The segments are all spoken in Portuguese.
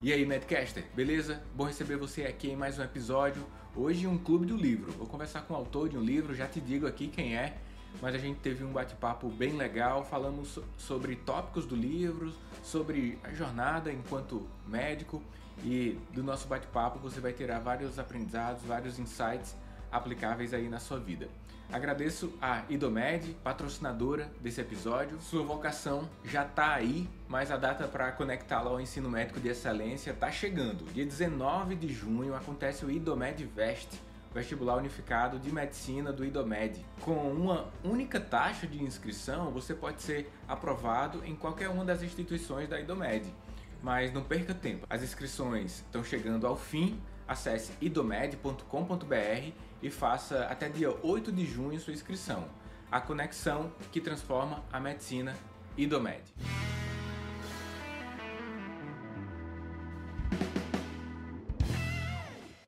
E aí, Madcaster, beleza? Bom receber você aqui em mais um episódio. Hoje, um clube do livro. Vou conversar com o autor de um livro, já te digo aqui quem é, mas a gente teve um bate-papo bem legal. Falamos sobre tópicos do livro, sobre a jornada enquanto médico e do nosso bate-papo você vai tirar vários aprendizados, vários insights aplicáveis aí na sua vida. Agradeço a Idomed, patrocinadora desse episódio. Sua vocação já está aí, mas a data para conectá-la ao ensino médico de excelência está chegando. Dia 19 de junho acontece o Idomed Vest, vestibular unificado de medicina do Idomed. Com uma única taxa de inscrição, você pode ser aprovado em qualquer uma das instituições da Idomed. Mas não perca tempo, as inscrições estão chegando ao fim. Acesse idomed.com.br e faça até dia 8 de junho sua inscrição. A conexão que transforma a medicina Idomed.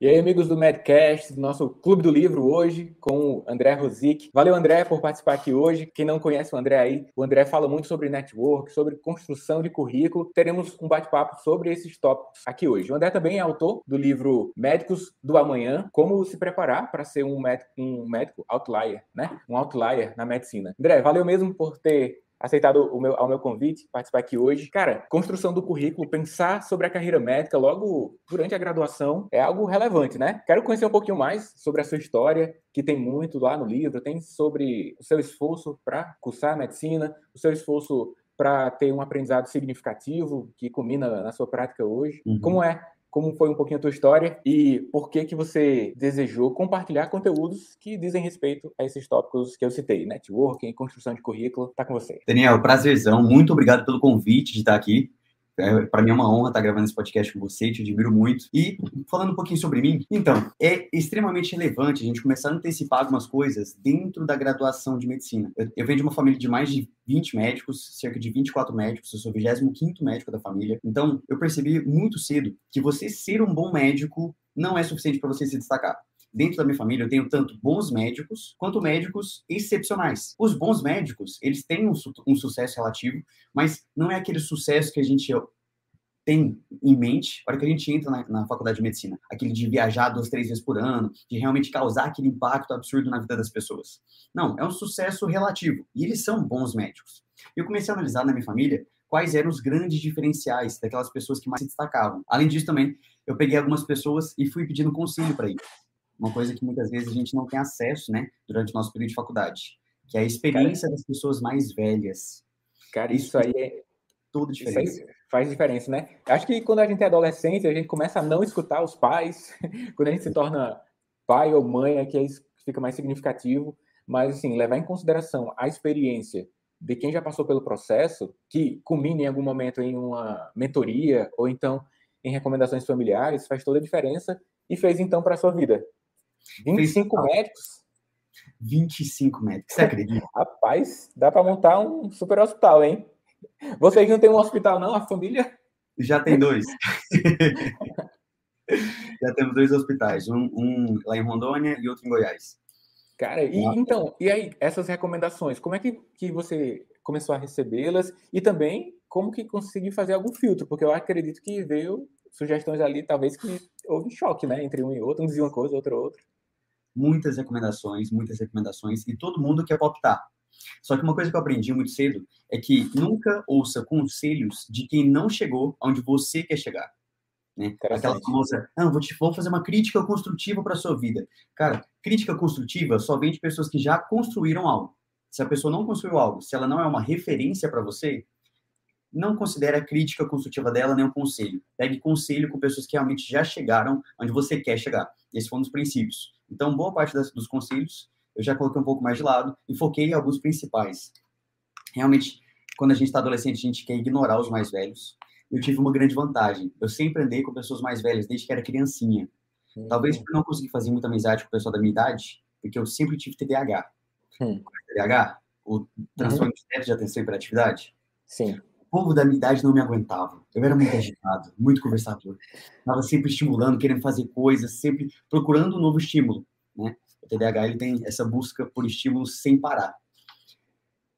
E aí, amigos do Medcast, do nosso Clube do Livro hoje, com o André Rosic. Valeu, André, por participar aqui hoje. Quem não conhece o André aí, o André fala muito sobre network, sobre construção de currículo. Teremos um bate-papo sobre esses tópicos aqui hoje. O André também é autor do livro Médicos do Amanhã, como se preparar para ser um médico, um médico outlier, né? Um outlier na medicina. André, valeu mesmo por ter aceitado o meu, ao meu convite, participar aqui hoje. Cara, construção do currículo, pensar sobre a carreira médica logo durante a graduação é algo relevante, né? Quero conhecer um pouquinho mais sobre a sua história, que tem muito lá no livro, tem sobre o seu esforço para cursar medicina, o seu esforço para ter um aprendizado significativo que culmina na sua prática hoje. Uhum. Como é como foi um pouquinho a tua história e por que que você desejou compartilhar conteúdos que dizem respeito a esses tópicos que eu citei, networking, construção de currículo, tá com você. Daniel, prazerzão, muito obrigado pelo convite de estar aqui. É, para mim é uma honra estar gravando esse podcast com você, te admiro muito. E falando um pouquinho sobre mim, então, é extremamente relevante a gente começar a antecipar algumas coisas dentro da graduação de medicina. Eu, eu venho de uma família de mais de 20 médicos, cerca de 24 médicos, eu sou o 25 médico da família. Então, eu percebi muito cedo que você ser um bom médico não é suficiente para você se destacar dentro da minha família eu tenho tanto bons médicos quanto médicos excepcionais. Os bons médicos, eles têm um, su um sucesso relativo, mas não é aquele sucesso que a gente tem em mente para que a gente entra na, na, faculdade de medicina. Aquele de viajar duas, três vezes por ano, de realmente causar aquele impacto absurdo na vida das pessoas. Não, é um sucesso relativo. E eles são bons médicos. Eu comecei a analisar na minha família quais eram os grandes diferenciais daquelas pessoas que mais se destacavam. Além disso, também, eu peguei algumas pessoas e fui pedindo conselho para eles uma coisa que muitas vezes a gente não tem acesso, né, durante o nosso período de faculdade, que é a experiência cara, das pessoas mais velhas. Cara, isso, isso aí é toda diferença. faz diferença, né? Acho que quando a gente é adolescente, a gente começa a não escutar os pais, quando a gente se torna pai ou mãe, é que é isso fica mais significativo, mas assim, levar em consideração a experiência de quem já passou pelo processo, que culmina em algum momento em uma mentoria ou então em recomendações familiares, faz toda a diferença e fez então para a sua vida. 25 Fez... médicos? 25 médicos, você acredita? Rapaz, dá para montar um super hospital, hein? Vocês não têm um hospital, não? A família? Já tem dois. Já temos dois hospitais, um, um, lá em Rondônia e outro em Goiás. Cara, e então, e aí, essas recomendações, como é que, que você começou a recebê-las? E também, como que conseguiu fazer algum filtro? Porque eu acredito que veio sugestões ali, talvez que houve choque, né? Entre um e outro, um dizia uma coisa, outro outra. Muitas recomendações, muitas recomendações, e todo mundo quer optar. Só que uma coisa que eu aprendi muito cedo é que nunca ouça conselhos de quem não chegou onde você quer chegar. Né? Aquela famosa, ah, vou, te, vou fazer uma crítica construtiva para sua vida. Cara, crítica construtiva só vem de pessoas que já construíram algo. Se a pessoa não construiu algo, se ela não é uma referência para você, não considere a crítica construtiva dela nem um conselho. Pegue conselho com pessoas que realmente já chegaram onde você quer chegar. Esse foi um dos princípios. Então, boa parte das, dos conselhos eu já coloquei um pouco mais de lado e foquei em alguns principais. Realmente, quando a gente está adolescente, a gente quer ignorar os mais velhos. Eu tive uma grande vantagem. Eu sempre andei com pessoas mais velhas desde que era criancinha. Uhum. Talvez por não conseguir fazer muita amizade com o pessoal da minha idade, porque eu sempre tive TDAH. Uhum. TDAH, o transtorno uhum. de atenção e hiperatividade. Sim povo da minha idade não me aguentava. Eu era muito agitado, muito conversador. Estava sempre estimulando, querendo fazer coisas, sempre procurando um novo estímulo. Né? O TDAH ele tem essa busca por estímulos sem parar.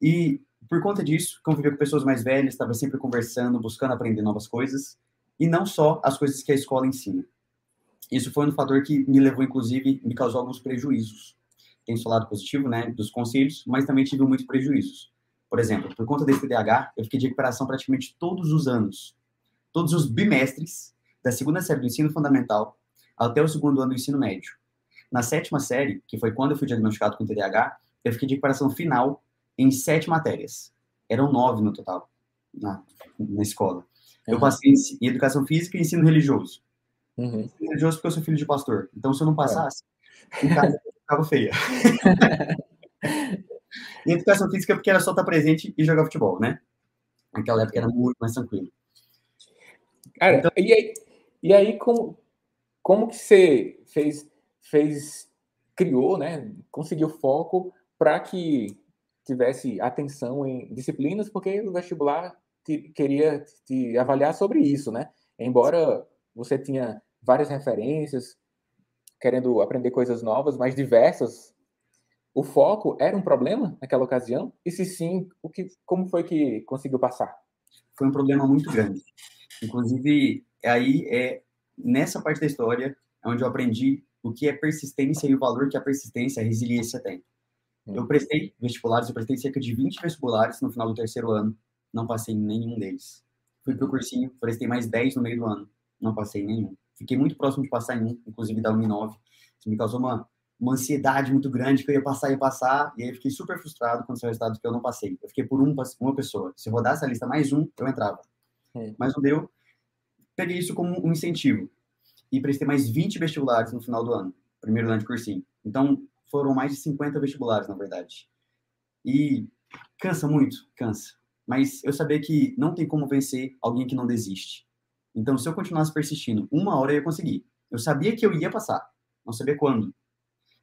E por conta disso, conviver com pessoas mais velhas, estava sempre conversando, buscando aprender novas coisas. e não só as coisas que a escola ensina. Isso foi um fator que me levou, inclusive, me causou alguns prejuízos. Tem seu lado positivo, né, dos conselhos, mas também tive muitos prejuízos. Por exemplo, por conta desse TDAH, eu fiquei de recuperação praticamente todos os anos. Todos os bimestres, da segunda série do ensino fundamental até o segundo ano do ensino médio. Na sétima série, que foi quando eu fui diagnosticado com TDAH, eu fiquei de recuperação final em sete matérias. Eram nove no total, na, na escola. Eu passei em educação física e ensino religioso. Uhum. Ensino religioso porque eu sou filho de pastor. Então, se eu não passasse, é. em casa ficava feia. e educação física porque era só estar presente e jogar futebol, né? Naquela época era muito mais tranquilo. Cara, então, e aí, e aí como, como que você fez, fez, criou, né? Conseguiu foco para que tivesse atenção em disciplinas, porque o vestibular te, queria te avaliar sobre isso, né? Embora você tinha várias referências, querendo aprender coisas novas, mais diversas, o foco era um problema naquela ocasião? E se sim, o que, como foi que conseguiu passar? Foi um problema muito grande. Inclusive, aí é nessa parte da história é onde eu aprendi o que é persistência e o valor que a persistência, a resiliência tem. Hum. Eu prestei vestibulares, eu prestei cerca de 20 vestibulares no final do terceiro ano não passei em nenhum deles. Fui pro cursinho, prestei mais 10 no meio do ano, não passei em nenhum. Fiquei muito próximo de passar em um, inclusive da Uninove. Isso me causou uma, uma ansiedade muito grande que eu ia passar, ia passar, e aí fiquei super frustrado com o resultado que eu não passei. Eu fiquei por um, uma pessoa. Se rodasse a lista mais um, eu entrava. É. Mas não deu. Peguei isso como um incentivo. E prestei mais 20 vestibulares no final do ano, primeiro ano de cursinho. Então, foram mais de 50 vestibulares, na verdade. E cansa muito, cansa mas eu sabia que não tem como vencer alguém que não desiste. Então, se eu continuasse persistindo, uma hora eu ia conseguir. Eu sabia que eu ia passar, não sabia quando,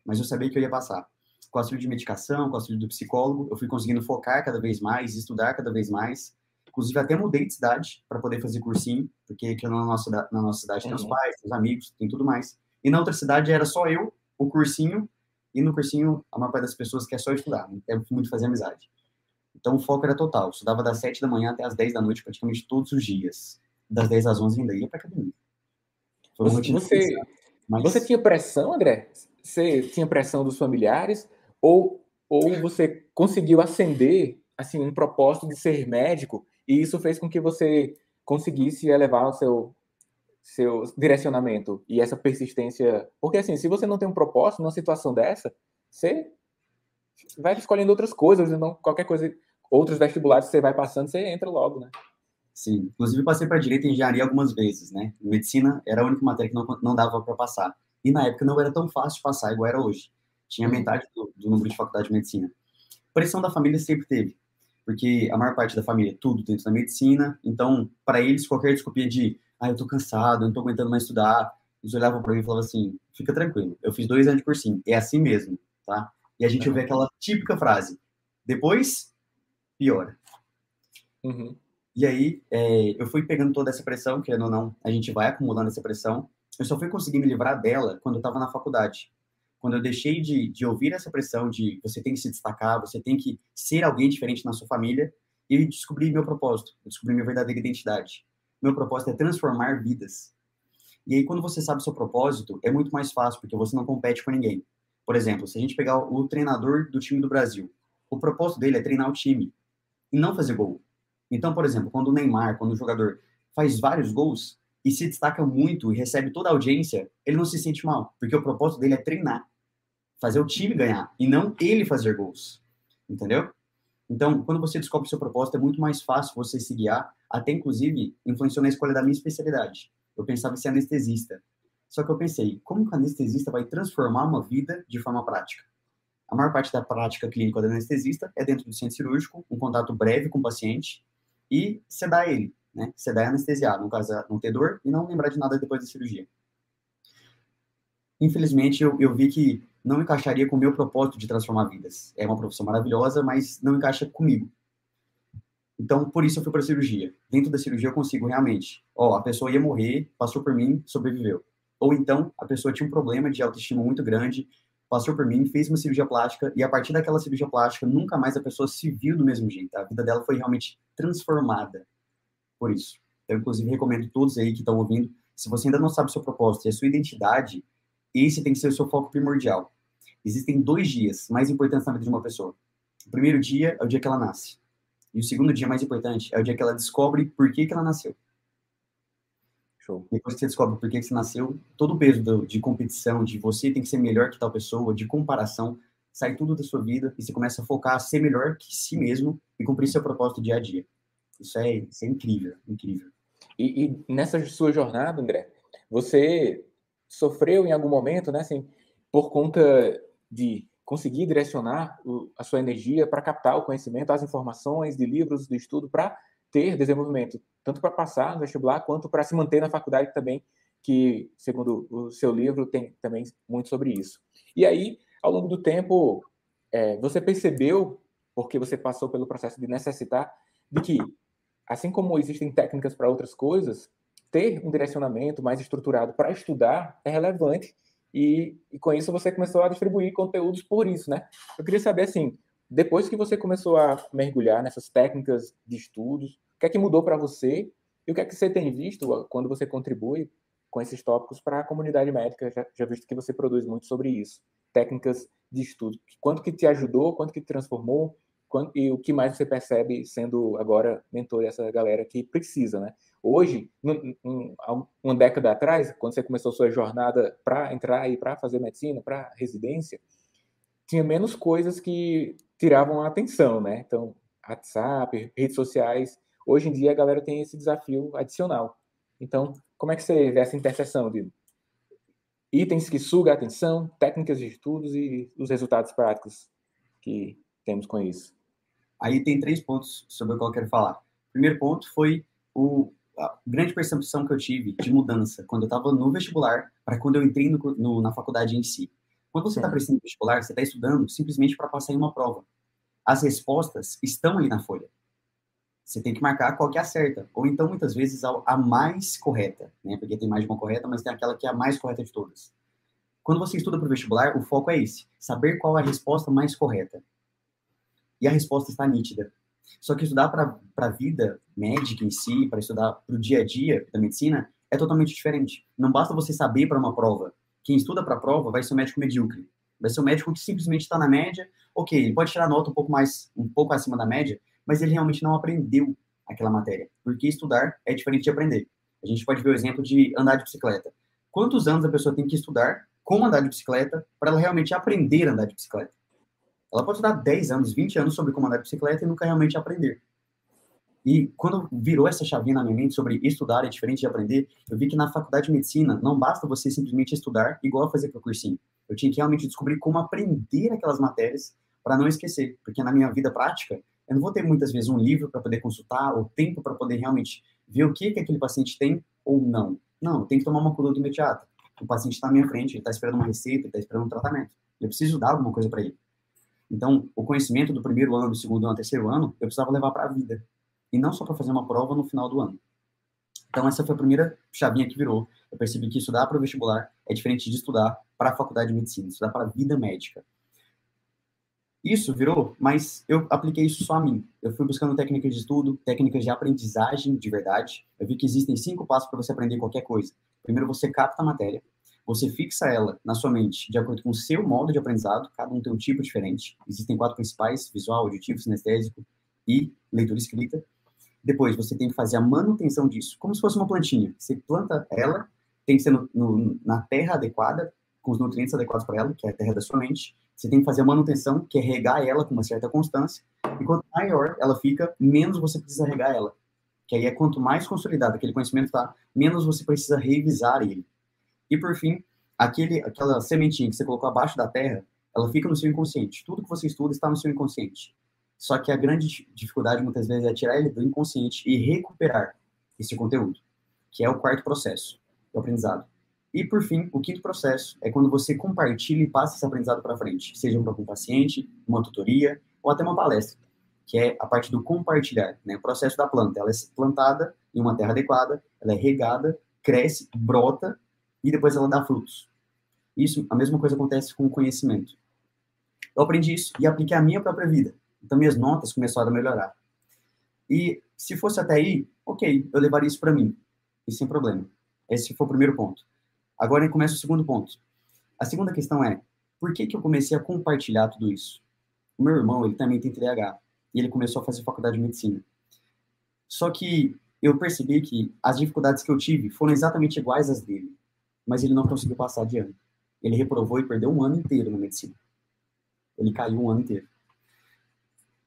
mas eu sabia que eu ia passar. Com a auxílio de medicação, com a auxílio do psicólogo, eu fui conseguindo focar cada vez mais, estudar cada vez mais. Inclusive, até mudei de cidade para poder fazer cursinho, porque aqui na nossa, na nossa cidade tem os uhum. pais, tem os amigos, tem tudo mais. E na outra cidade era só eu, o cursinho, e no cursinho a maior parte das pessoas quer só estudar, não quer muito fazer amizade. Então o foco era total. Eu estudava das 7 da manhã até as 10 da noite, praticamente todos os dias. Das 10 às 11 ainda ia para academia. Foi você, você, mas... você tinha pressão, André? Você tinha pressão dos familiares? Ou, ou você conseguiu acender assim, um propósito de ser médico e isso fez com que você conseguisse elevar o seu, seu direcionamento e essa persistência? Porque assim, se você não tem um propósito numa situação dessa, você vai escolhendo outras coisas, não qualquer coisa, outros vestibulares que você vai passando, você entra logo, né? Sim, inclusive passei para direito e engenharia algumas vezes, né? Medicina era a única matéria que não, não dava para passar. E na época não era tão fácil passar igual era hoje. Tinha uhum. metade do, do número de faculdade de medicina. Pressão da família sempre teve, porque a maior parte da família tudo dentro da medicina, então para eles qualquer desculpinha de, ah, eu tô cansado, eu não tô aguentando mais estudar, eles olhavam para mim e falavam assim, fica tranquilo, eu fiz dois anos de cursinho, é assim mesmo, tá? E a gente ouve aquela típica frase: depois, piora. Uhum. E aí, é, eu fui pegando toda essa pressão, querendo ou não, a gente vai acumulando essa pressão. Eu só fui conseguir me livrar dela quando eu estava na faculdade. Quando eu deixei de, de ouvir essa pressão de você tem que se destacar, você tem que ser alguém diferente na sua família, e descobri meu propósito, descobri minha verdadeira identidade. Meu propósito é transformar vidas. E aí, quando você sabe o seu propósito, é muito mais fácil, porque você não compete com ninguém. Por exemplo, se a gente pegar o treinador do time do Brasil, o propósito dele é treinar o time e não fazer gol. Então, por exemplo, quando o Neymar, quando o jogador faz vários gols e se destaca muito e recebe toda a audiência, ele não se sente mal, porque o propósito dele é treinar, fazer o time ganhar e não ele fazer gols. Entendeu? Então, quando você descobre o seu propósito, é muito mais fácil você se guiar, até inclusive influenciou na escolha da minha especialidade. Eu pensava em ser anestesista. Só que eu pensei, como que o anestesista vai transformar uma vida de forma prática? A maior parte da prática clínica do anestesista é dentro do centro cirúrgico, um contato breve com o paciente e sedar ele, né? Sedar e anestesiar, caso, não ter dor e não lembrar de nada depois da cirurgia. Infelizmente, eu, eu vi que não encaixaria com o meu propósito de transformar vidas. É uma profissão maravilhosa, mas não encaixa comigo. Então, por isso eu fui para a cirurgia. Dentro da cirurgia eu consigo realmente, ó, a pessoa ia morrer, passou por mim, sobreviveu. Ou então, a pessoa tinha um problema de autoestima muito grande, passou por mim, fez uma cirurgia plástica, e a partir daquela cirurgia plástica, nunca mais a pessoa se viu do mesmo jeito. A vida dela foi realmente transformada por isso. Eu, inclusive, recomendo todos aí que estão ouvindo, se você ainda não sabe o seu propósito e a sua identidade, esse tem que ser o seu foco primordial. Existem dois dias mais importantes na vida de uma pessoa. O primeiro dia é o dia que ela nasce. E o segundo dia mais importante é o dia que ela descobre por que, que ela nasceu. Show. Depois que você descobre por que, você nasceu, todo o peso do, de competição, de você tem que ser melhor que tal pessoa, de comparação, sai tudo da sua vida e você começa a focar a ser melhor que si mesmo e cumprir seu propósito dia a dia. Isso é, isso é incrível, incrível. E, e, nessa sua jornada, André, você sofreu em algum momento, né, assim, por conta de conseguir direcionar o, a sua energia para captar o conhecimento, as informações de livros, de estudo, para ter desenvolvimento, tanto para passar no vestibular, quanto para se manter na faculdade também, que, segundo o seu livro, tem também muito sobre isso. E aí, ao longo do tempo, é, você percebeu, porque você passou pelo processo de necessitar, de que, assim como existem técnicas para outras coisas, ter um direcionamento mais estruturado para estudar é relevante e, e, com isso você começou a distribuir conteúdos por isso, né? Eu queria saber, assim, depois que você começou a mergulhar nessas técnicas de estudos, o que é que mudou para você e o que é que você tem visto quando você contribui com esses tópicos para a comunidade médica, já, já visto que você produz muito sobre isso técnicas de estudo. Quanto que te ajudou, quanto que te transformou, quanto, e o que mais você percebe sendo agora mentor dessa galera que precisa, né? Hoje, um, uma década atrás, quando você começou sua jornada para entrar e para fazer medicina, para residência, tinha menos coisas que tiravam a atenção, né? Então, WhatsApp, redes sociais. Hoje em dia a galera tem esse desafio adicional. Então, como é que você vê essa interseção de itens que sugam a atenção, técnicas de estudos e os resultados práticos que temos com isso. Aí tem três pontos sobre o que eu quero falar. O primeiro ponto foi o, a grande percepção que eu tive de mudança quando eu estava no vestibular para quando eu entrei no, no, na faculdade em si. Quando você está prestando vestibular, você está estudando simplesmente para passar em uma prova. As respostas estão ali na folha. Você tem que marcar qual que é a certa. Ou então, muitas vezes, a, mais correta, né? Porque tem mais de uma correta, mas tem aquela que é a mais correta de todas. Quando você estuda para o vestibular, o foco é esse: saber qual é a resposta mais correta. E a resposta está nítida. Só que estudar para a vida médica em si, para estudar para o dia a dia da medicina, é totalmente diferente. Não basta você saber para uma prova. Quem estuda para a prova vai ser um médico medíocre. Vai ser um médico que simplesmente está na média. Ok, ele pode tirar nota um pouco mais, um pouco acima da média, mas ele realmente não aprendeu aquela matéria. Porque estudar é diferente de aprender. A gente pode ver o exemplo de andar de bicicleta. Quantos anos a pessoa tem que estudar como andar de bicicleta para ela realmente aprender a andar de bicicleta? Ela pode estudar 10 anos, 20 anos sobre como andar de bicicleta e nunca realmente aprender. E quando virou essa chavinha na minha mente sobre estudar é diferente de aprender, eu vi que na faculdade de medicina não basta você simplesmente estudar igual a fazer para o cursinho. Eu tinha que realmente descobrir como aprender aquelas matérias para não esquecer, porque na minha vida prática eu não vou ter muitas vezes um livro para poder consultar, ou tempo para poder realmente ver o que, que aquele paciente tem ou não. Não, tem que tomar uma conduta imediata. O paciente está na minha frente, ele está esperando uma receita, ele está esperando um tratamento. Eu preciso dar alguma coisa para ele. Então, o conhecimento do primeiro ano, do segundo ano, do terceiro ano, eu precisava levar para a vida. E não só para fazer uma prova no final do ano. Então, essa foi a primeira chavinha que virou. Eu percebi que estudar para o vestibular é diferente de estudar para a faculdade de medicina, estudar para a vida médica. Isso virou, mas eu apliquei isso só a mim. Eu fui buscando técnicas de estudo, técnicas de aprendizagem de verdade. Eu vi que existem cinco passos para você aprender qualquer coisa. Primeiro, você capta a matéria, você fixa ela na sua mente de acordo com o seu modo de aprendizado, cada um tem um tipo diferente. Existem quatro principais: visual, auditivo, sinestésico e leitura escrita. Depois, você tem que fazer a manutenção disso, como se fosse uma plantinha. Você planta ela, tem que ser no, no, na terra adequada, com os nutrientes adequados para ela, que é a terra da sua mente. Você tem que fazer a manutenção, que é regar ela com uma certa constância. E quanto maior ela fica, menos você precisa regar ela. Que aí é quanto mais consolidado aquele conhecimento está, menos você precisa revisar ele. E por fim, aquele, aquela sementinha que você colocou abaixo da terra, ela fica no seu inconsciente. Tudo que você estuda está no seu inconsciente. Só que a grande dificuldade muitas vezes é tirar ele do inconsciente e recuperar esse conteúdo, que é o quarto processo do aprendizado. E, por fim, o quinto processo é quando você compartilha e passa esse aprendizado para frente, seja para um paciente, uma tutoria ou até uma palestra, que é a parte do compartilhar, né? o processo da planta. Ela é plantada em uma terra adequada, ela é regada, cresce, brota e depois ela dá frutos. Isso, a mesma coisa acontece com o conhecimento. Eu aprendi isso e apliquei à minha própria vida. Então, minhas notas começaram a melhorar. E se fosse até aí, ok, eu levaria isso para mim, e sem problema. Esse foi o primeiro ponto. Agora começa o segundo ponto. A segunda questão é, por que, que eu comecei a compartilhar tudo isso? O meu irmão, ele também tem TDAH, e ele começou a fazer faculdade de medicina. Só que eu percebi que as dificuldades que eu tive foram exatamente iguais às dele, mas ele não conseguiu passar de ano. Ele reprovou e perdeu um ano inteiro na medicina. Ele caiu um ano inteiro.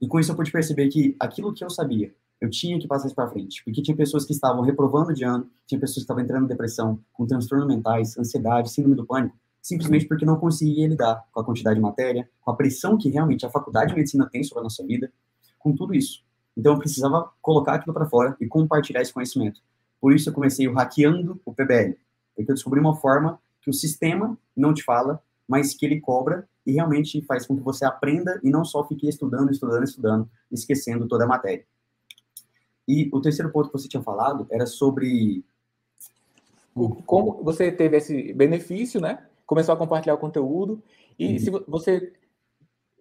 E com isso eu pude perceber que aquilo que eu sabia, eu tinha que passar isso para frente, porque tinha pessoas que estavam reprovando de ano, tinha pessoas que estavam entrando em depressão, com transtornos mentais, ansiedade, síndrome do pânico, simplesmente porque não conseguia lidar com a quantidade de matéria, com a pressão que realmente a faculdade de medicina tem sobre a nossa vida, com tudo isso. Então eu precisava colocar aquilo para fora e compartilhar esse conhecimento. Por isso eu comecei o hackeando o PBL, porque eu descobri uma forma que o sistema não te fala, mas que ele cobra e realmente faz com que você aprenda e não só fique estudando, estudando, estudando, esquecendo toda a matéria. E o terceiro ponto que você tinha falado era sobre como você teve esse benefício, né? Começou a compartilhar o conteúdo e uhum. se você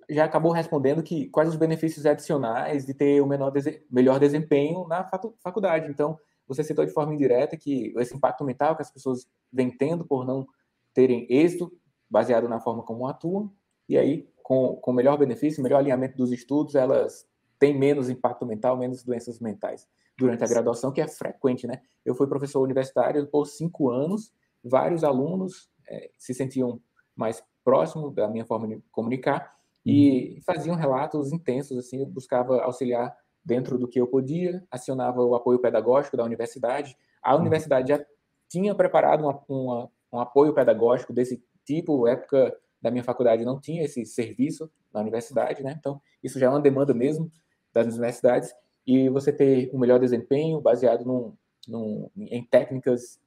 já acabou respondendo que quais os benefícios adicionais de ter o menor melhor desempenho na faculdade. Então, você citou de forma indireta que esse impacto mental que as pessoas vêm tendo por não terem êxito baseado na forma como atuam, e aí, com, com melhor benefício, melhor alinhamento dos estudos, elas têm menos impacto mental, menos doenças mentais durante a graduação, que é frequente, né? Eu fui professor universitário por cinco anos, vários alunos é, se sentiam mais próximos da minha forma de comunicar e uhum. faziam relatos intensos, assim, eu buscava auxiliar dentro do que eu podia, acionava o apoio pedagógico da universidade. A uhum. universidade já tinha preparado uma, uma, um apoio pedagógico desse tipo, época da minha faculdade não tinha esse serviço na universidade, né? Então, isso já é uma demanda mesmo das universidades e você ter um melhor desempenho baseado num, num, em técnicas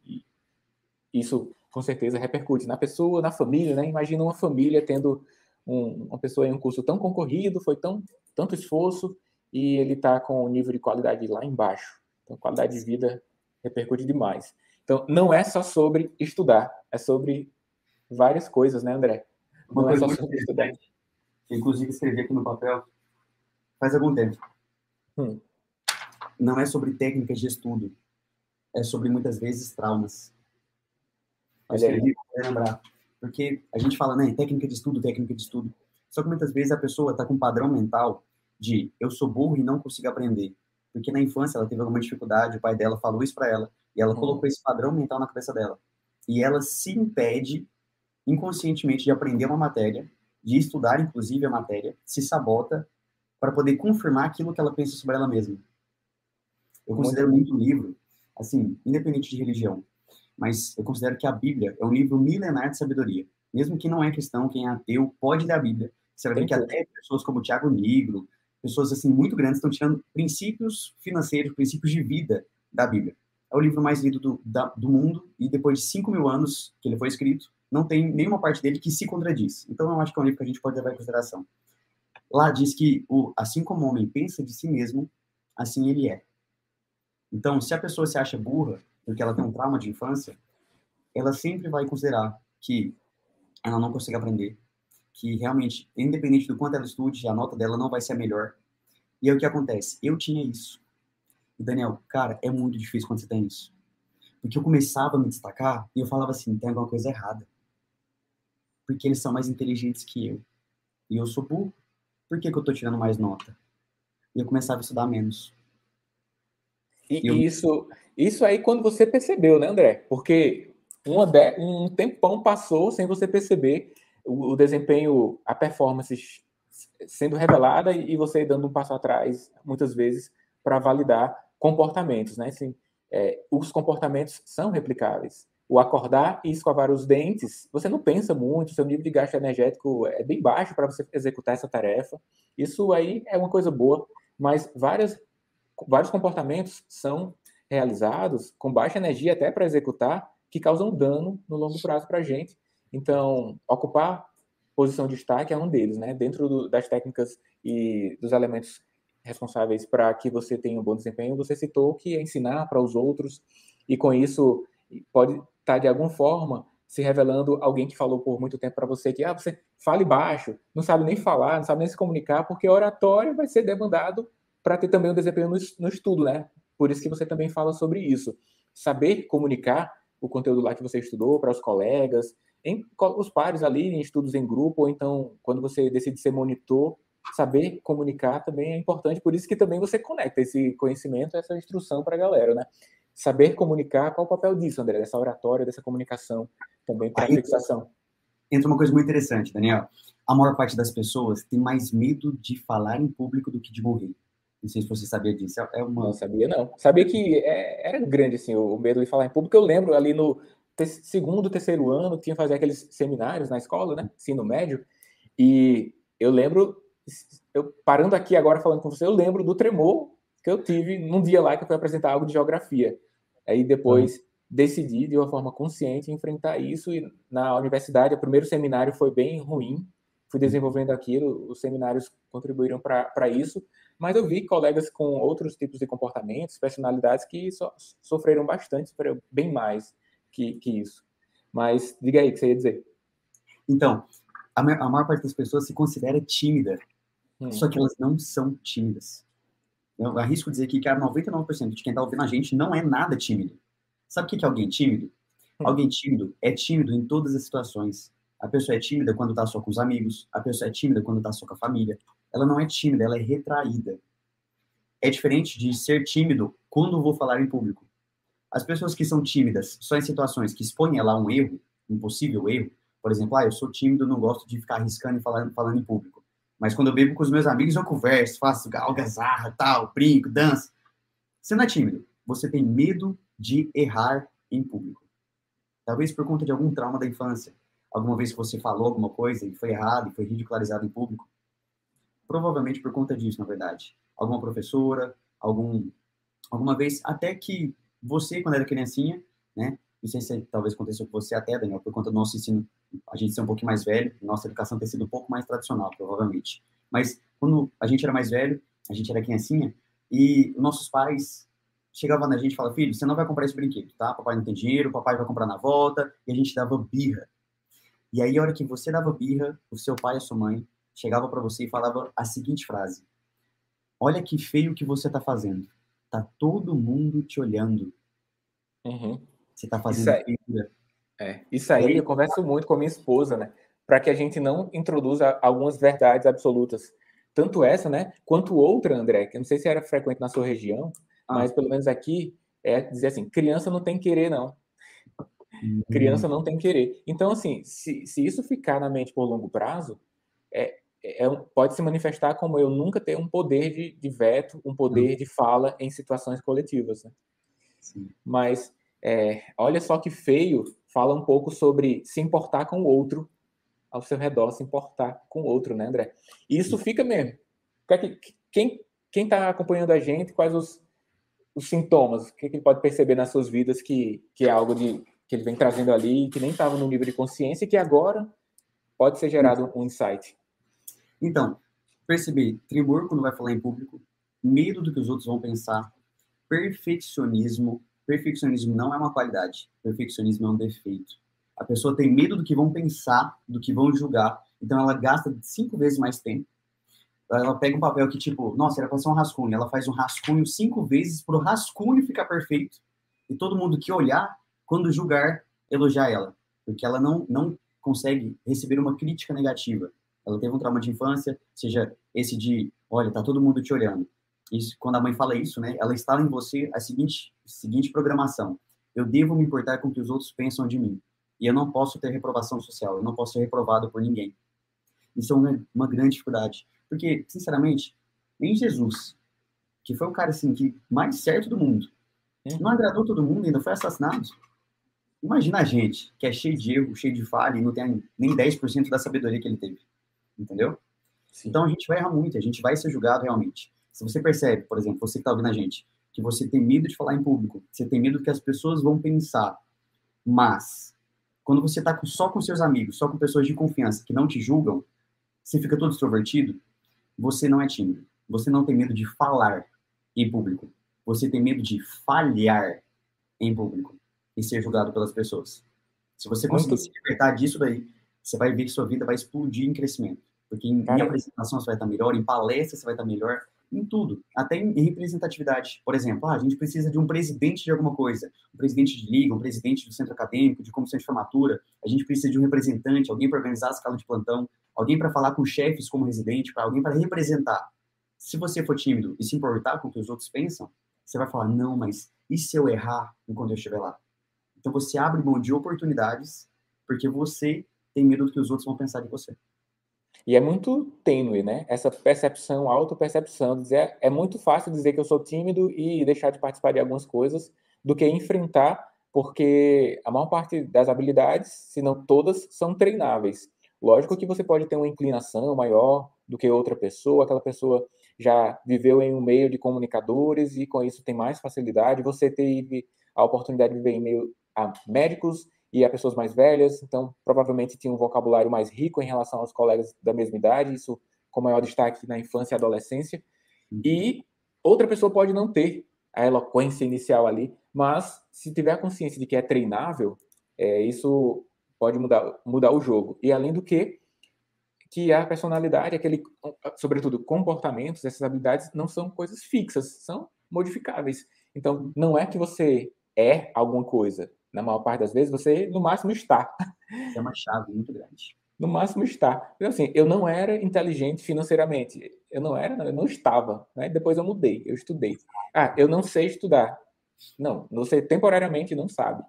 isso com certeza repercute na pessoa, na família, né? Imagina uma família tendo um, uma pessoa em um curso tão concorrido, foi tão tanto esforço e ele está com o nível de qualidade lá embaixo. Então, qualidade de vida repercute demais. Então, não é só sobre estudar, é sobre várias coisas, né, André? Uma não é só sobre estudar. Inclusive, escrevi aqui no papel faz algum tempo. Hum. Não é sobre técnicas de estudo, é sobre muitas vezes traumas. Eu escrevi para lembrar. Porque a gente fala, né, técnica de estudo, técnica de estudo. Só que muitas vezes a pessoa está com um padrão mental de eu sou burro e não consigo aprender. Porque na infância ela teve alguma dificuldade, o pai dela falou isso para ela, e ela uhum. colocou esse padrão mental na cabeça dela. E ela se impede inconscientemente de aprender uma matéria, de estudar inclusive a matéria, se sabota para poder confirmar aquilo que ela pensa sobre ela mesma. Eu considero muito o livro, assim, independente de religião, mas eu considero que a Bíblia é um livro milenar de sabedoria. Mesmo quem não é cristão, quem é ateu, pode ler a Bíblia. Você vai ver que até pessoas como Tiago Negro, pessoas assim muito grandes estão tirando princípios financeiros, princípios de vida da Bíblia. É o livro mais lido do, da, do mundo e depois de 5 mil anos que ele foi escrito, não tem nenhuma parte dele que se contradiz. Então eu acho que é um livro que a gente pode levar em consideração. Lá diz que o, assim como o homem pensa de si mesmo, assim ele é. Então, se a pessoa se acha burra porque ela tem um trauma de infância, ela sempre vai considerar que ela não consegue aprender, que realmente, independente do quanto ela estude, a nota dela não vai ser a melhor. E aí o que acontece? Eu tinha isso. E Daniel, cara, é muito difícil quando você tem isso. Porque eu começava a me destacar e eu falava assim, tem alguma coisa errada. Porque eles são mais inteligentes que eu. E eu sou burro. Por que, que eu tô tirando mais nota? E eu começava a estudar menos. E, eu... isso, isso aí quando você percebeu, né, André? Porque uma de... um tempão passou sem você perceber o, o desempenho, a performance sendo revelada e você dando um passo atrás, muitas vezes, para validar comportamentos, né? Assim, é, os comportamentos são replicáveis. O acordar e escovar os dentes, você não pensa muito, seu nível de gasto energético é bem baixo para você executar essa tarefa. Isso aí é uma coisa boa, mas várias, vários comportamentos são realizados com baixa energia até para executar, que causam dano no longo prazo para a gente então, ocupar posição de destaque é um deles, né? Dentro do, das técnicas e dos elementos responsáveis para que você tenha um bom desempenho, você citou que é ensinar para os outros e com isso pode estar tá, de alguma forma se revelando alguém que falou por muito tempo para você que ah, você fale baixo, não sabe nem falar, não sabe nem se comunicar, porque oratório vai ser demandado para ter também um desempenho no, no estudo, né? por isso que você também fala sobre isso. Saber comunicar o conteúdo lá que você estudou para os colegas, em os pares ali, em estudos em grupo, ou então quando você decide ser monitor, saber comunicar também é importante, por isso que também você conecta esse conhecimento, essa instrução para a galera, né? Saber comunicar, qual o papel disso, André, dessa oratória, dessa comunicação também para a fixação? Entra uma coisa muito interessante, Daniel. A maior parte das pessoas tem mais medo de falar em público do que de morrer. Não sei se você sabia disso. É uma... Não sabia, não. Sabia que é, era grande, assim, o medo de falar em público. Eu lembro ali no te segundo, terceiro ano, tinha que fazer aqueles seminários na escola, né? Ensino médio. E eu lembro, eu parando aqui agora falando com você, eu lembro do tremor que eu tive num dia lá que eu fui apresentar algo de geografia. Aí depois uhum. decidi, de uma forma consciente, enfrentar isso. E na universidade, o primeiro seminário foi bem ruim. Fui desenvolvendo aquilo, os seminários contribuíram para isso. Mas eu vi colegas com outros tipos de comportamentos, personalidades que so, sofreram bastante, sofreram bem mais que, que isso. Mas diga aí o que você ia dizer. Então, a, a maior parte das pessoas se considera tímida, hum. só que elas não são tímidas. Eu arrisco dizer aqui que 99% de quem está ouvindo a gente não é nada tímido. Sabe o que é alguém tímido? Hum. Alguém tímido é tímido em todas as situações. A pessoa é tímida quando está só com os amigos, a pessoa é tímida quando está só com a família. Ela não é tímida, ela é retraída. É diferente de ser tímido quando vou falar em público. As pessoas que são tímidas só em situações que expõem ela a um erro, um possível erro, por exemplo, ah, eu sou tímido, não gosto de ficar arriscando e falando, falando em público. Mas quando eu bebo com os meus amigos, eu converso, faço algazarra, tal, brinco, danço. Você não é tímido. Você tem medo de errar em público. Talvez por conta de algum trauma da infância. Alguma vez que você falou alguma coisa e foi errado, e foi ridicularizado em público. Provavelmente por conta disso, na verdade. Alguma professora, algum, alguma vez, até que você, quando era criancinha, né? Não sei se talvez aconteceu com você até, Daniel, por conta do nosso ensino, a gente ser um pouquinho mais velho, nossa educação ter sido um pouco mais tradicional, provavelmente. Mas quando a gente era mais velho, a gente era criancinha, e nossos pais chegavam na gente e falavam, filho, você não vai comprar esse brinquedo, tá? Papai não tem dinheiro, papai vai comprar na volta, e a gente dava birra. E aí, a hora que você dava birra, o seu pai e a sua mãe chegava para você e falava a seguinte frase: Olha que feio que você tá fazendo. Tá todo mundo te olhando. Uhum. Você tá fazendo isso aí, é, isso aí eu converso muito com a minha esposa, né? Para que a gente não introduza algumas verdades absolutas. Tanto essa, né? Quanto outra, André, que eu não sei se era frequente na sua região, ah. mas pelo menos aqui é dizer assim: criança não tem querer, não. Uhum. Criança não tem querer. Então, assim, se, se isso ficar na mente por longo prazo, é, é, pode se manifestar como eu nunca ter um poder de, de veto, um poder de fala em situações coletivas. Né? Mas é, olha só que feio, fala um pouco sobre se importar com o outro ao seu redor, se importar com o outro, né, André? E isso fica mesmo. Quem quem está acompanhando a gente, quais os, os sintomas, o que, ele pode perceber nas suas vidas que, que é algo de, que ele vem trazendo ali, que nem estava no nível de consciência e que agora pode ser gerado um insight. Então, perceber tremor quando vai falar em público, medo do que os outros vão pensar, perfeccionismo. Perfeccionismo não é uma qualidade, perfeccionismo é um defeito. A pessoa tem medo do que vão pensar, do que vão julgar, então ela gasta cinco vezes mais tempo. Ela pega um papel que, tipo, nossa, era pra ser um rascunho. Ela faz um rascunho cinco vezes pro rascunho ficar perfeito. E todo mundo que olhar, quando julgar, elogiar ela. Porque ela não, não consegue receber uma crítica negativa ela teve um trauma de infância, seja esse de, olha, tá todo mundo te olhando. Isso, quando a mãe fala isso, né, ela instala em você a seguinte, seguinte programação: eu devo me importar com o que os outros pensam de mim. E eu não posso ter reprovação social, eu não posso ser reprovado por ninguém. Isso é uma, uma grande dificuldade. Porque, sinceramente, nem Jesus, que foi o cara assim, que mais certo do mundo, uhum. não agradou todo mundo, ainda foi assassinado. Imagina a gente, que é cheio de erro, cheio de falha, e não tem nem 10% da sabedoria que ele teve entendeu? Sim. Então a gente vai errar muito, a gente vai ser julgado realmente. Se você percebe, por exemplo, você que está ouvindo a gente, que você tem medo de falar em público, você tem medo do que as pessoas vão pensar, mas quando você está só com seus amigos, só com pessoas de confiança que não te julgam, você fica todo extrovertido, você não é tímido. Você não tem medo de falar em público. Você tem medo de falhar em público e ser julgado pelas pessoas. Se você conseguir se libertar disso daí, você vai ver que sua vida vai explodir em crescimento. Porque em, em apresentação você vai estar melhor, em palestra você vai estar melhor, em tudo, até em representatividade. Por exemplo, ah, a gente precisa de um presidente de alguma coisa, um presidente de liga, um presidente do centro acadêmico, de comissão de formatura, a gente precisa de um representante, alguém para organizar a escala de plantão, alguém para falar com chefes como residente, para alguém para representar. Se você for tímido e se importar com o que os outros pensam, você vai falar, não, mas e se eu errar enquanto eu estiver lá? Então você abre mão de oportunidades porque você tem medo do que os outros vão pensar de você. E é muito tênue, né? Essa percepção, auto-percepção. Dizer, é muito fácil dizer que eu sou tímido e deixar de participar de algumas coisas do que enfrentar, porque a maior parte das habilidades, se não todas, são treináveis. Lógico que você pode ter uma inclinação maior do que outra pessoa, aquela pessoa já viveu em um meio de comunicadores e com isso tem mais facilidade. Você teve a oportunidade de viver em meio a médicos e a pessoas mais velhas, então provavelmente tinha um vocabulário mais rico em relação aos colegas da mesma idade, isso com maior destaque na infância e adolescência. E outra pessoa pode não ter a eloquência inicial ali, mas se tiver a consciência de que é treinável, é, isso pode mudar, mudar o jogo. E além do que, que a personalidade, aquele, sobretudo comportamentos, essas habilidades não são coisas fixas, são modificáveis. Então, não é que você é alguma coisa, na maior parte das vezes, você no máximo está. É uma chave muito grande. No máximo está. Então, assim, eu não era inteligente financeiramente. Eu não era, não, eu não estava. Né? Depois eu mudei, eu estudei. Ah, eu não sei estudar. Não, você temporariamente não sabe.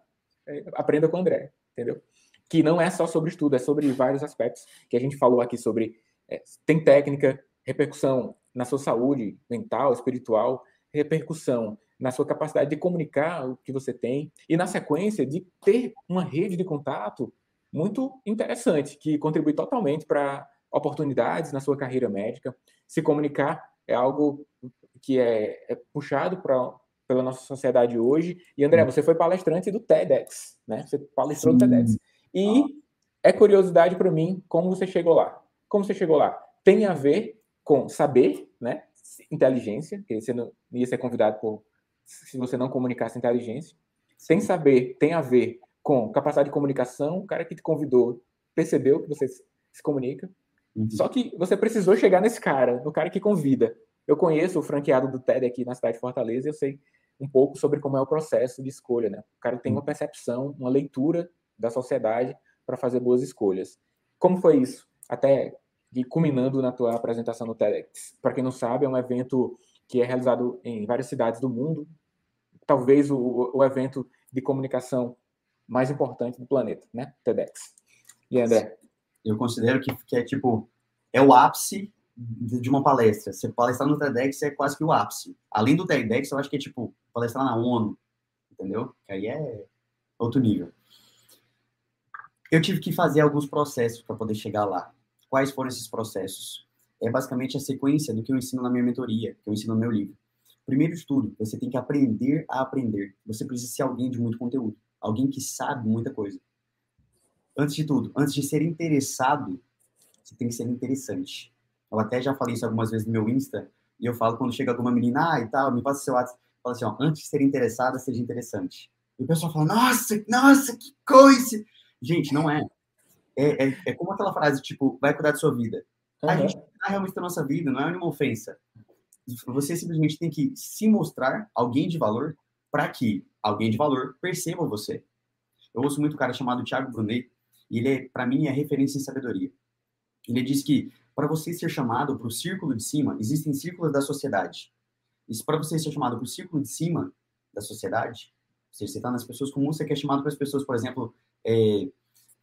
É, aprenda com o André, entendeu? Que não é só sobre estudo, é sobre vários aspectos que a gente falou aqui sobre. É, tem técnica, repercussão na sua saúde mental, espiritual, repercussão na sua capacidade de comunicar o que você tem e na sequência de ter uma rede de contato muito interessante que contribui totalmente para oportunidades na sua carreira médica. Se comunicar é algo que é, é puxado para pela nossa sociedade hoje. E André, você foi palestrante do TEDx, né? Você palestrou no TEDx. E é curiosidade para mim como você chegou lá. Como você chegou lá? Tem a ver com saber, né? Inteligência, que você não ia ser convidado por se você não comunicasse inteligência. Sem saber, tem a ver com capacidade de comunicação, o cara que te convidou percebeu que você se comunica. Uhum. Só que você precisou chegar nesse cara, no cara que convida. Eu conheço o franqueado do TED aqui na cidade de Fortaleza eu sei um pouco sobre como é o processo de escolha, né? O cara tem uma uhum. percepção, uma leitura da sociedade para fazer boas escolhas. Como foi isso? Até e culminando na tua apresentação no TEDx. Para quem não sabe, é um evento que é realizado em várias cidades do mundo, talvez o, o evento de comunicação mais importante do planeta, né? TEDx. E André? Eu considero que, que é tipo, é o ápice de uma palestra. Você palestrar no TEDx é quase que o ápice. Além do TEDx, eu acho que é tipo palestrar na ONU, entendeu? Aí é outro nível. Eu tive que fazer alguns processos para poder chegar lá. Quais foram esses processos? É basicamente a sequência do que eu ensino na minha mentoria, que eu ensino no meu livro. Primeiro de tudo, você tem que aprender a aprender. Você precisa ser alguém de muito conteúdo, alguém que sabe muita coisa. Antes de tudo, antes de ser interessado, você tem que ser interessante. Eu até já falei isso algumas vezes no meu Insta, e eu falo quando chega alguma menina, ah, e tal, me passa seu WhatsApp, fala assim, ó, antes de ser interessada, seja interessante. E o pessoal fala, nossa, nossa, que coisa! Gente, não é. É, é, é como aquela frase, tipo, vai cuidar da sua vida. Uhum. A gente está realmente na nossa vida, não é uma ofensa. Você simplesmente tem que se mostrar alguém de valor para que alguém de valor perceba você. Eu ouço muito um cara chamado Thiago Brunet, e ele, é, para mim, é referência em sabedoria. Ele diz que para você ser chamado para o círculo de cima, existem círculos da sociedade. E para você ser chamado para o círculo de cima da sociedade, você está nas pessoas comuns, você quer chamado para as pessoas, por exemplo, é,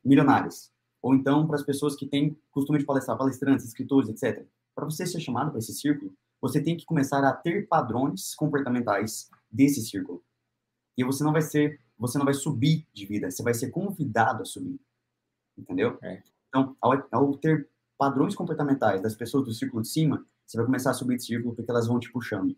milionárias ou então para as pessoas que têm costume de palestrar, palestrantes, escritores, etc. Para você ser chamado para esse círculo, você tem que começar a ter padrões comportamentais desse círculo. E você não vai ser, você não vai subir de vida, você vai ser convidado a subir. Entendeu? É. Então, ao, ao, ter padrões comportamentais das pessoas do círculo de cima, você vai começar a subir de círculo porque elas vão te puxando.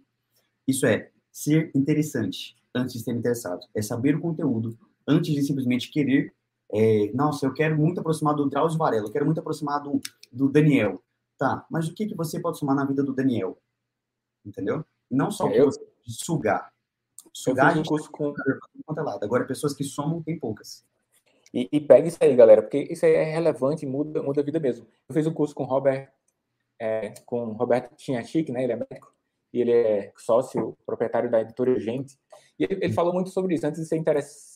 Isso é ser interessante antes de ser interessado. É saber o conteúdo antes de simplesmente querer é, nossa, eu quero muito aproximar do Drauzio Varela, eu quero muito aproximar do, do Daniel. Tá, mas o que, que você pode somar na vida do Daniel? Entendeu? Não só é, eu... sugar. Sugar eu um curso com... Agora, pessoas que somam, tem poucas. E, e pega isso aí, galera, porque isso aí é relevante e muda, muda a vida mesmo. Eu fiz um curso com o Robert, é, com Roberto Chinachik, né? Ele é médico. e ele é sócio proprietário da editora Gente. E ele, ele falou muito sobre isso, antes de ser interessante,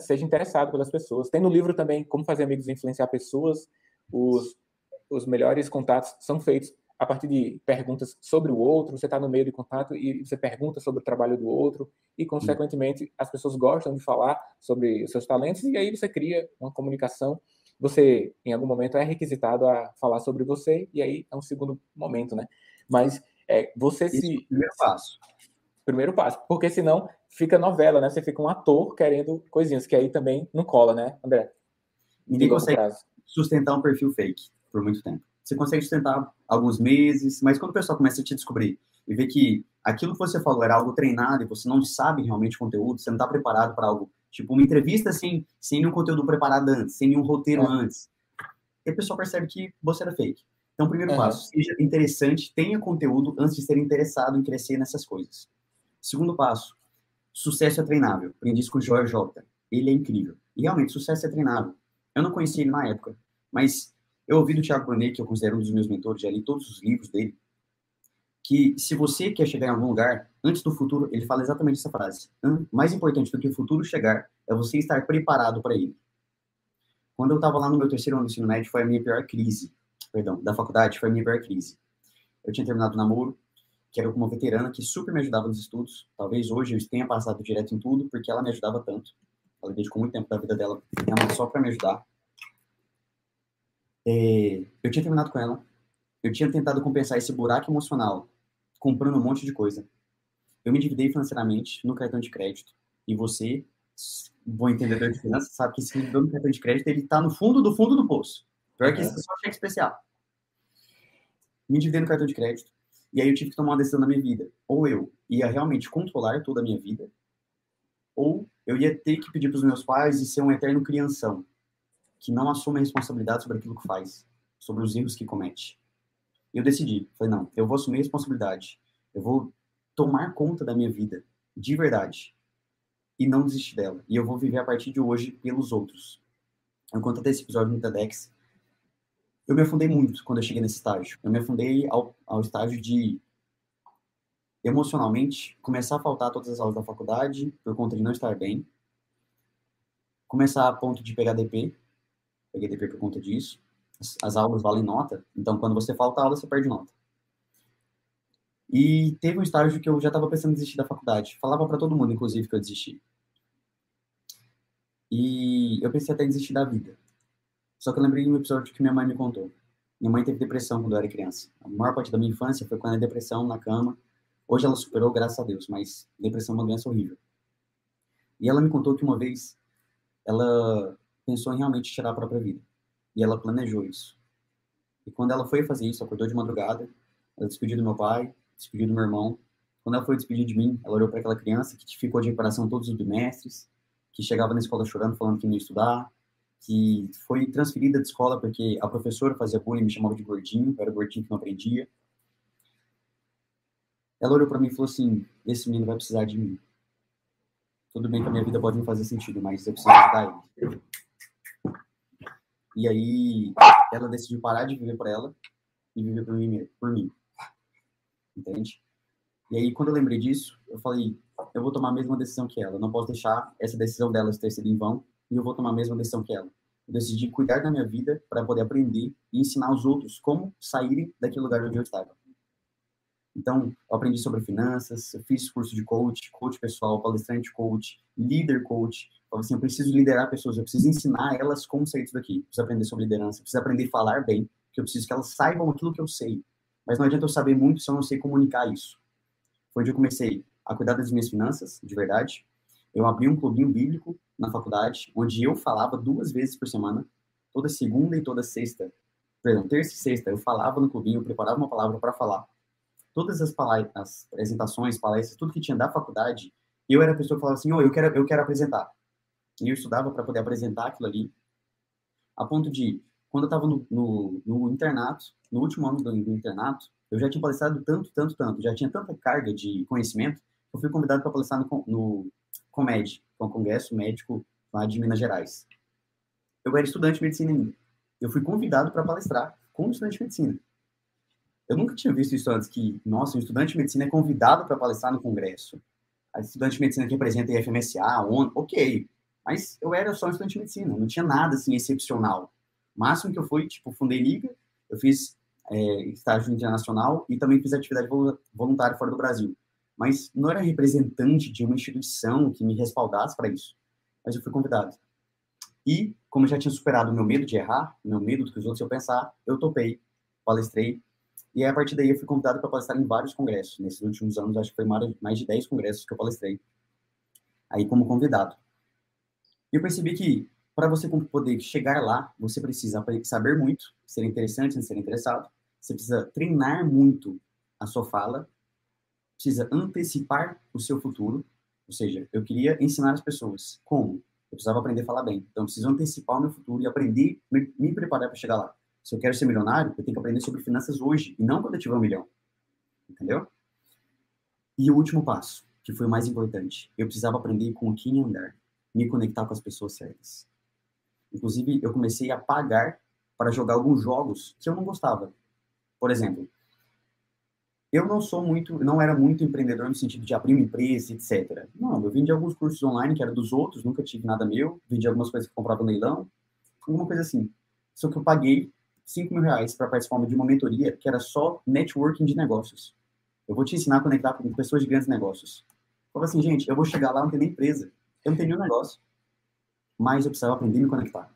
seja interessado pelas pessoas. Tem no livro também Como Fazer Amigos e Influenciar Pessoas, os, os melhores contatos são feitos a partir de perguntas sobre o outro, você está no meio de contato e você pergunta sobre o trabalho do outro, e, consequentemente, as pessoas gostam de falar sobre os seus talentos, e aí você cria uma comunicação. Você, em algum momento, é requisitado a falar sobre você, e aí é um segundo momento, né? Mas é, você Esse se. É primeiro passo. Primeiro passo, porque senão fica novela, né? Você fica um ator querendo coisinhas, que aí também não cola, né, André? Ninguém consegue sustentar um perfil fake por muito tempo. Você consegue sustentar alguns meses, mas quando o pessoal começa a te descobrir e ver que aquilo que você falou era algo treinado e você não sabe realmente o conteúdo, você não está preparado para algo, tipo uma entrevista sem, sem nenhum conteúdo preparado antes, sem nenhum roteiro é. antes, e a pessoa percebe que você era fake. Então, primeiro passo, seja interessante, tenha conteúdo antes de ser interessado em crescer nessas coisas. Segundo passo, sucesso é treinável. Aprendi isso com o Joel J. Ele é incrível. E realmente, sucesso é treinável. Eu não conhecia ele na época, mas eu ouvi do Thiago Brunet, que eu considero um dos meus mentores, já li todos os livros dele, que se você quer chegar em algum lugar, antes do futuro, ele fala exatamente essa frase. Mais importante do que o futuro chegar é você estar preparado para ele. Quando eu estava lá no meu terceiro ano do ensino médio, foi a minha pior crise, perdão, da faculdade, foi a minha pior crise. Eu tinha terminado o namoro, que era uma veterana que super me ajudava nos estudos. Talvez hoje eu tenha passado direto em tudo, porque ela me ajudava tanto. Ela dedicou muito tempo da vida dela só para me ajudar. É, eu tinha terminado com ela. Eu tinha tentado compensar esse buraco emocional comprando um monte de coisa. Eu me endividei financeiramente no cartão de crédito. E você, bom entendedor de finanças, sabe que esse endividou no cartão de crédito, ele tá no fundo do fundo do poço. Pior que isso é só cheque especial. Me endividei no cartão de crédito. E aí eu tive que tomar uma decisão na minha vida. Ou eu ia realmente controlar toda a minha vida, ou eu ia ter que pedir para os meus pais e ser um eterno crianção que não assume a responsabilidade sobre aquilo que faz, sobre os erros que comete. E eu decidi, falei, não, eu vou assumir a responsabilidade, eu vou tomar conta da minha vida, de verdade, e não desistir dela. E eu vou viver a partir de hoje pelos outros. Enquanto até esse episódio no TEDx, eu me afundei muito quando eu cheguei nesse estágio. Eu me afundei ao, ao estágio de, emocionalmente, começar a faltar todas as aulas da faculdade por conta de não estar bem, começar a ponto de pegar DP, peguei DP por conta disso. As, as aulas valem nota, então quando você falta aula, você perde nota. E teve um estágio que eu já estava pensando em desistir da faculdade. Falava para todo mundo, inclusive, que eu desisti. E eu pensei até em desistir da vida. Só que eu lembrei de um episódio que minha mãe me contou. Minha mãe teve depressão quando eu era criança. A maior parte da minha infância foi quando a depressão na cama. Hoje ela superou, graças a Deus, mas depressão é uma doença horrível. E ela me contou que uma vez ela pensou em realmente tirar a própria vida. E ela planejou isso. E quando ela foi fazer isso, acordou de madrugada, ela despediu do meu pai, despediu do meu irmão. Quando ela foi despedir de mim, ela olhou para aquela criança que ficou de reparação todos os bimestres, que chegava na escola chorando, falando que não ia estudar, que foi transferida de escola porque a professora fazia bullying, me chamava de gordinho, eu era gordinho que não aprendia. Ela olhou para mim e falou assim: esse menino vai precisar de mim. Tudo bem que a minha vida pode não fazer sentido, mas eu preciso ajudar ele. E aí ela decidiu parar de viver por ela e viver por mim, por mim. Entende? E aí quando eu lembrei disso, eu falei, eu vou tomar a mesma decisão que ela. Eu não posso deixar essa decisão dela ter sido em vão e eu vou tomar a mesma decisão que ela. Eu decidi cuidar da minha vida para poder aprender e ensinar os outros como saírem daquele lugar onde eu estava. Então, eu aprendi sobre finanças, eu fiz curso de coach, coach pessoal, palestrante coach, líder coach, Falava assim, eu preciso liderar pessoas, eu preciso ensinar elas como sair disso daqui. Eu preciso aprender sobre liderança, preciso aprender a falar bem, que eu preciso que elas saibam aquilo que eu sei. Mas não adianta eu saber muito se eu não sei comunicar isso. Foi onde eu comecei a cuidar das minhas finanças, de verdade. Eu abri um clubinho bíblico na faculdade, onde eu falava duas vezes por semana, toda segunda e toda sexta. Perdão, terça e sexta, eu falava no clubinho, eu preparava uma palavra para falar. Todas as, as apresentações, palestras, tudo que tinha da faculdade, eu era a pessoa que falava assim, oh, eu quero, eu quero apresentar. E eu estudava para poder apresentar aquilo ali, a ponto de, quando eu estava no, no, no, internato, no último ano do, do, internato, eu já tinha palestrado tanto, tanto, tanto, já tinha tanta carga de conhecimento, eu fui convidado para palestrar no, no COMED, que é um congresso médico lá de Minas Gerais. Eu era estudante de medicina ainda. Eu fui convidado para palestrar como estudante de medicina. Eu nunca tinha visto isso antes, que, nossa, um estudante de medicina é convidado para palestrar no congresso. A estudante de medicina que representa a IFMSA, ONU, ok. Mas eu era só um estudante de medicina, não tinha nada, assim, excepcional. O máximo que eu fui, tipo, fundei liga, eu fiz é, estágio internacional e também fiz atividade voluntária fora do Brasil. Mas não era representante de uma instituição que me respaldasse para isso. Mas eu fui convidado. E, como eu já tinha superado o meu medo de errar, meu medo do que os outros iam pensar, eu topei, palestrei. E aí, a partir daí, eu fui convidado para palestrar em vários congressos. Nesses últimos anos, acho que foi mais de 10 congressos que eu palestrei. Aí, como convidado. E eu percebi que, para você poder chegar lá, você precisa saber muito, ser interessante, ser interessado. Você precisa treinar muito a sua fala. Precisa antecipar o seu futuro. Ou seja, eu queria ensinar as pessoas como eu precisava aprender a falar bem. Então, eu preciso antecipar o meu futuro e aprender, me, me preparar para chegar lá. Se eu quero ser milionário, eu tenho que aprender sobre finanças hoje e não quando eu tiver um milhão. Entendeu? E o último passo, que foi o mais importante, eu precisava aprender com quem andar, me conectar com as pessoas certas. Inclusive, eu comecei a pagar para jogar alguns jogos que eu não gostava. Por exemplo, eu não sou muito, não era muito empreendedor no sentido de abrir uma empresa, etc. Não, eu vendi alguns cursos online que eram dos outros, nunca tive nada meu, vendi algumas coisas que comprava no leilão, alguma coisa assim. Só que eu paguei 5 mil reais para participar de uma mentoria que era só networking de negócios. Eu vou te ensinar a conectar com pessoas de grandes negócios. Eu falei assim, gente, eu vou chegar lá, não tem nem empresa, eu não tenho nenhum negócio, mas eu precisava aprender a me conectar.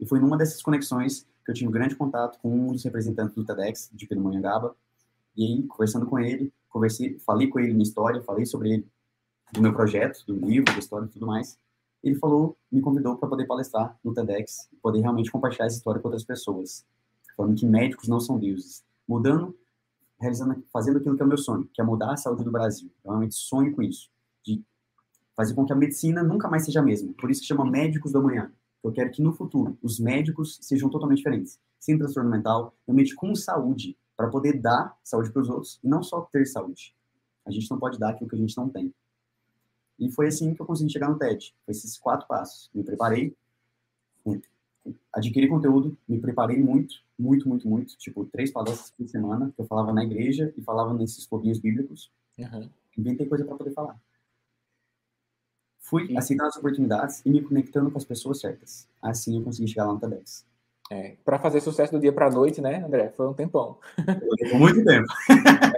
E foi numa dessas conexões que eu tive um grande contato com um dos representantes do TEDx, de Pindamonhangaba, e aí, conversando com ele, conversei, falei com ele minha história, falei sobre ele, do meu projeto, do livro, da história e tudo mais. Ele falou, me convidou para poder palestrar no TEDx, poder realmente compartilhar essa história com outras pessoas, falando que médicos não são deuses, mudando, realizando, fazendo aquilo que é o meu sonho, que é mudar a saúde do Brasil. Eu realmente sonho com isso, de fazer com que a medicina nunca mais seja a mesma. Por isso que chama médicos do amanhã. Eu quero que no futuro os médicos sejam totalmente diferentes, sem transtorno mental, realmente com saúde, para poder dar saúde para os outros e não só ter saúde. A gente não pode dar aquilo que a gente não tem. E foi assim que eu consegui chegar no TED. Foi esses quatro passos. Me preparei, adquiri conteúdo, me preparei muito, muito, muito, muito. Tipo, três palestras por semana, que eu falava na igreja e falava nesses clubinhos bíblicos. Uhum. Inventei coisa para poder falar. Fui aceitando as oportunidades e me conectando com as pessoas certas. Assim eu consegui chegar lá no TEDx. É, para fazer sucesso do dia para a noite, né, André? Foi um tempão. Foi muito tempo.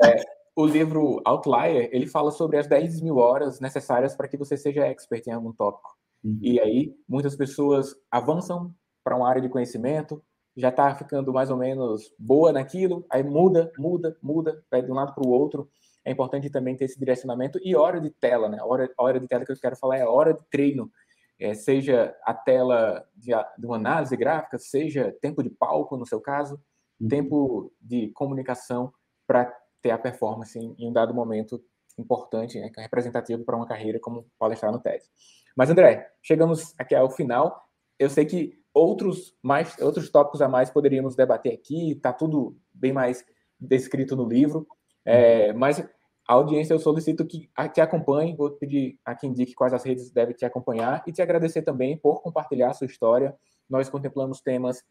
é, o livro Outlier, ele fala sobre as 10 mil horas necessárias para que você seja expert em algum tópico. Uhum. E aí, muitas pessoas avançam para uma área de conhecimento, já está ficando mais ou menos boa naquilo, aí muda, muda, muda, vai de um lado para o outro. É importante também ter esse direcionamento e hora de tela, né? Hora, hora de tela que eu quero falar é a hora de treino é, seja a tela de, de, uma análise gráfica, seja tempo de palco, no seu caso, uhum. tempo de comunicação para ter a performance em, em, um dado momento importante, né, representativo para uma carreira como palestrar no TED. Mas, André, chegamos aqui ao final. Eu sei que outros, mais, outros tópicos a mais poderíamos debater aqui, está tudo bem mais descrito no livro, é, mas a audiência eu solicito que te acompanhe, vou pedir a quem indique quais as redes deve te acompanhar e te agradecer também por compartilhar a sua história. Nós contemplamos temas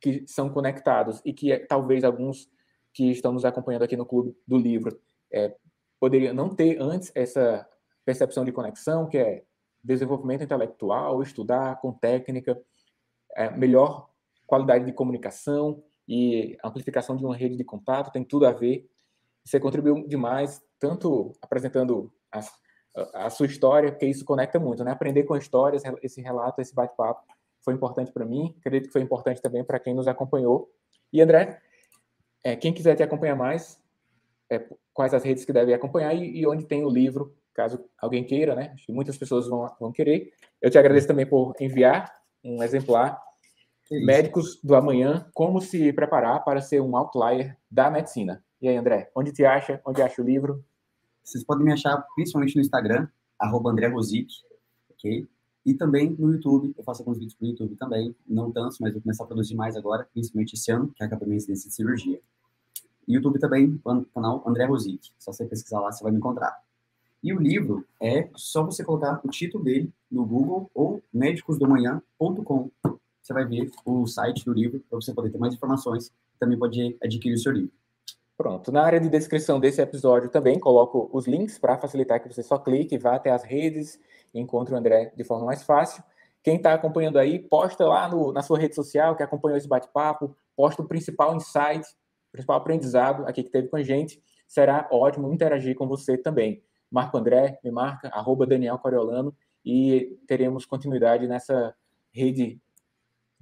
que são conectados e que talvez alguns que estão nos acompanhando aqui no Clube do Livro é, poderiam não ter antes essa percepção de conexão, que é desenvolvimento intelectual, estudar com técnica, é, melhor qualidade de comunicação e amplificação de uma rede de contato, tem tudo a ver. Você contribuiu demais tanto apresentando a, a, sua história, porque isso conecta muito, né? Aprender com histórias, esse relato, esse bate-papo foi importante para mim, acredito que foi importante também para quem nos acompanhou. E André, é, quem quiser te acompanhar mais, é, quais as redes que deve acompanhar e, e, onde tem o livro, caso alguém queira, né? Acho que muitas pessoas vão, vão querer. Eu te agradeço também por enviar um exemplar. Médicos do Amanhã, como se preparar para ser um outlier da medicina. E aí, André, onde te acha? Onde acha o livro? Vocês podem me achar principalmente no Instagram, arroba André Rosic, ok? E também no YouTube, eu faço alguns vídeos para o YouTube também, não tantos, mas vou começar a produzir mais agora, principalmente esse ano, que é a minha residência de cirurgia. YouTube também, canal André Rosic, só você pesquisar lá, você vai me encontrar. E o livro é só você colocar o título dele no Google ou médicosdomanhã.com. Você vai ver o site do livro para você poder ter mais informações e também pode adquirir o seu livro. Pronto. Na área de descrição desse episódio também coloco os links para facilitar que você só clique, vá até as redes e encontre o André de forma mais fácil. Quem está acompanhando aí, posta lá no, na sua rede social que acompanhou esse bate-papo, posta o principal insight, o principal aprendizado aqui que teve com a gente. Será ótimo interagir com você também. Marco André, me marca, arroba Daniel Coriolano, e teremos continuidade nessa rede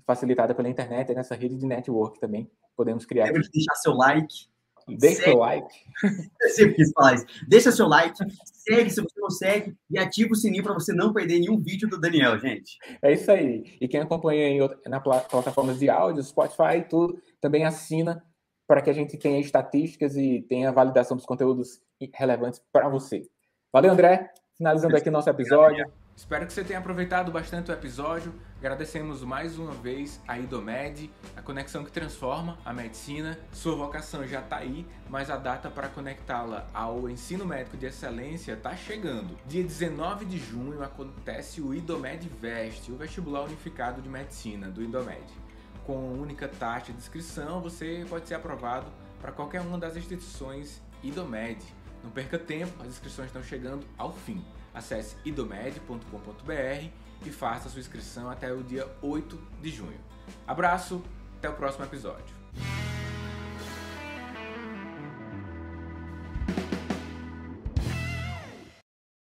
facilitada pela internet, nessa rede de network também. Podemos criar. Lembra de deixar seu like, Deixa seu like. Eu sempre quis falar isso. Deixa seu like, segue se você não segue e ativa o sininho para você não perder nenhum vídeo do Daniel, gente. É isso aí. E quem acompanha em na plataformas de áudio, Spotify e tudo, também assina para que a gente tenha estatísticas e tenha validação dos conteúdos relevantes para você. Valeu, André. Finalizando aqui nosso episódio. Espero que você tenha aproveitado bastante o episódio. Agradecemos mais uma vez a IDOMED, a conexão que transforma a medicina. Sua vocação já está aí, mas a data para conectá-la ao ensino médico de excelência está chegando. Dia 19 de junho acontece o IDOMED Veste, o vestibular unificado de medicina do IDOMED. Com única taxa de inscrição, você pode ser aprovado para qualquer uma das instituições IDOMED. Não perca tempo, as inscrições estão chegando ao fim. Acesse idomed.com.br e faça sua inscrição até o dia 8 de junho. Abraço, até o próximo episódio.